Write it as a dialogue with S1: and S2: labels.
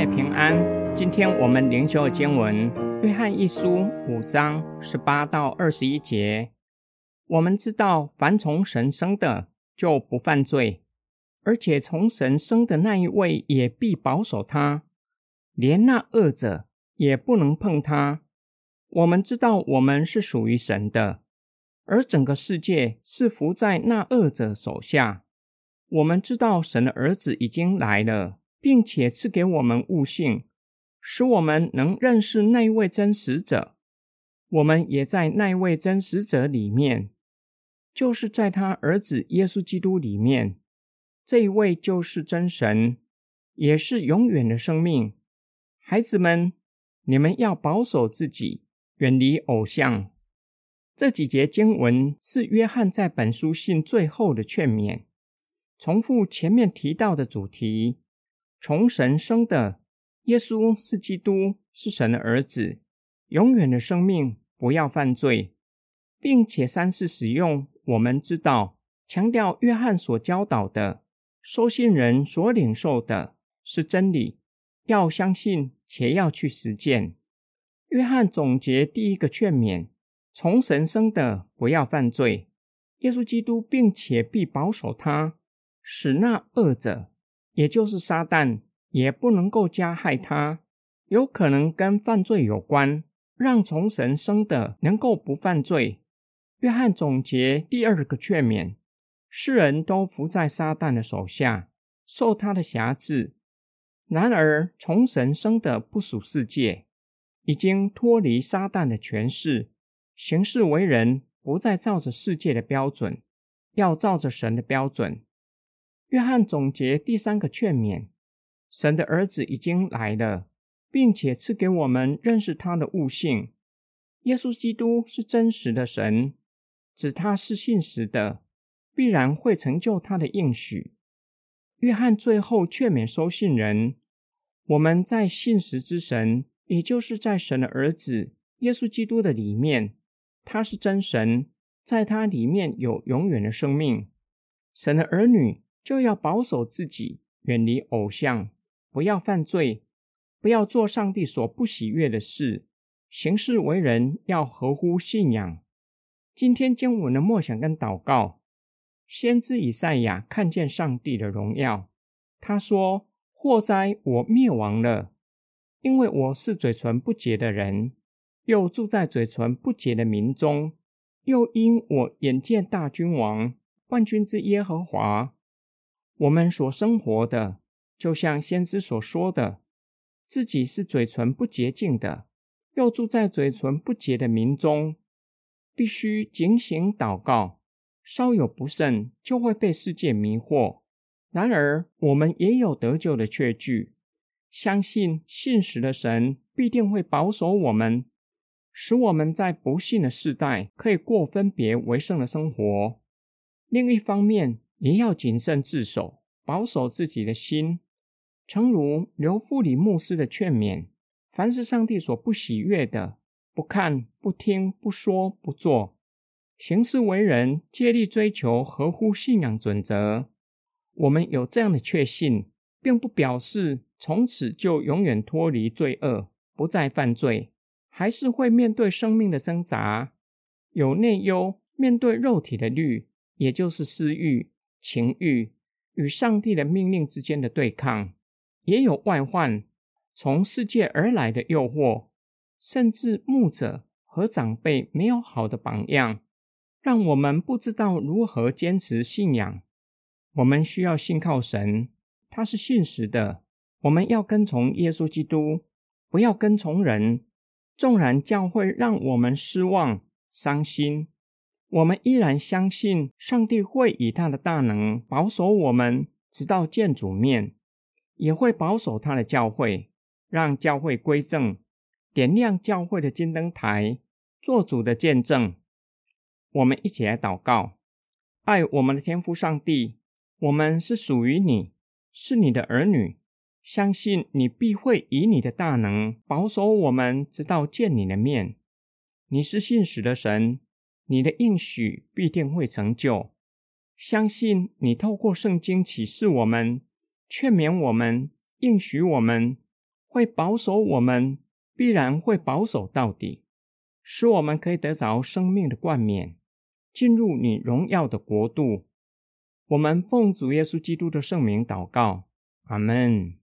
S1: 妹平安。今天我们灵修的经文《约翰一书》五章十八到二十一节。我们知道，凡从神生的，就不犯罪；而且从神生的那一位，也必保守他，连那恶者也不能碰他。我们知道，我们是属于神的，而整个世界是伏在那恶者手下。我们知道，神的儿子已经来了。并且赐给我们悟性，使我们能认识那位真实者。我们也在那位真实者里面，就是在他儿子耶稣基督里面。这一位就是真神，也是永远的生命。孩子们，你们要保守自己，远离偶像。这几节经文是约翰在本书信最后的劝勉，重复前面提到的主题。从神生的耶稣是基督，是神的儿子，永远的生命，不要犯罪，并且三次使用“我们知道”，强调约翰所教导的，收信人所领受的是真理，要相信且要去实践。约翰总结第一个劝勉：从神生的不要犯罪，耶稣基督，并且必保守他，使那恶者。也就是撒旦也不能够加害他，有可能跟犯罪有关，让从神生的能够不犯罪。约翰总结第二个劝勉：世人都服在撒旦的手下，受他的辖制。然而从神生的不属世界，已经脱离撒旦的权势，行事为人不再照着世界的标准，要照着神的标准。约翰总结第三个劝勉：神的儿子已经来了，并且赐给我们认识他的悟性。耶稣基督是真实的神，指他是信实的，必然会成就他的应许。约翰最后劝勉收信人：我们在信实之神，也就是在神的儿子耶稣基督的里面，他是真神，在他里面有永远的生命。神的儿女。就要保守自己，远离偶像，不要犯罪，不要做上帝所不喜悦的事，行事为人要合乎信仰。今天经文的默想跟祷告，先知以赛亚看见上帝的荣耀，他说：“祸哉，我灭亡了，因为我是嘴唇不洁的人，又住在嘴唇不洁的民中，又因我眼见大君王，万军之耶和华。”我们所生活的，就像先知所说的，自己是嘴唇不洁净的，又住在嘴唇不洁的民中，必须警醒祷告，稍有不慎就会被世界迷惑。然而，我们也有得救的确据，相信信实的神必定会保守我们，使我们在不幸的世代可以过分别为圣的生活。另一方面，也要谨慎自守，保守自己的心，诚如刘富里牧师的劝勉：凡是上帝所不喜悦的，不看、不听、不说、不做，行事为人，竭力追求合乎信仰准则。我们有这样的确信，并不表示从此就永远脱离罪恶，不再犯罪，还是会面对生命的挣扎，有内忧，面对肉体的律，也就是私欲。情欲与上帝的命令之间的对抗，也有外患，从世界而来的诱惑，甚至牧者和长辈没有好的榜样，让我们不知道如何坚持信仰。我们需要信靠神，他是信实的。我们要跟从耶稣基督，不要跟从人。纵然教会让我们失望、伤心。我们依然相信上帝会以他的大能保守我们，直到见主面，也会保守他的教会，让教会归正，点亮教会的金灯台，做主的见证。我们一起来祷告：爱我们的天父上帝，我们是属于你，是你的儿女，相信你必会以你的大能保守我们，直到见你的面。你是信实的神。你的应许必定会成就，相信你透过圣经启示我们、劝勉我们、应许我们，会保守我们，必然会保守到底，使我们可以得着生命的冠冕，进入你荣耀的国度。我们奉主耶稣基督的圣名祷告，阿门。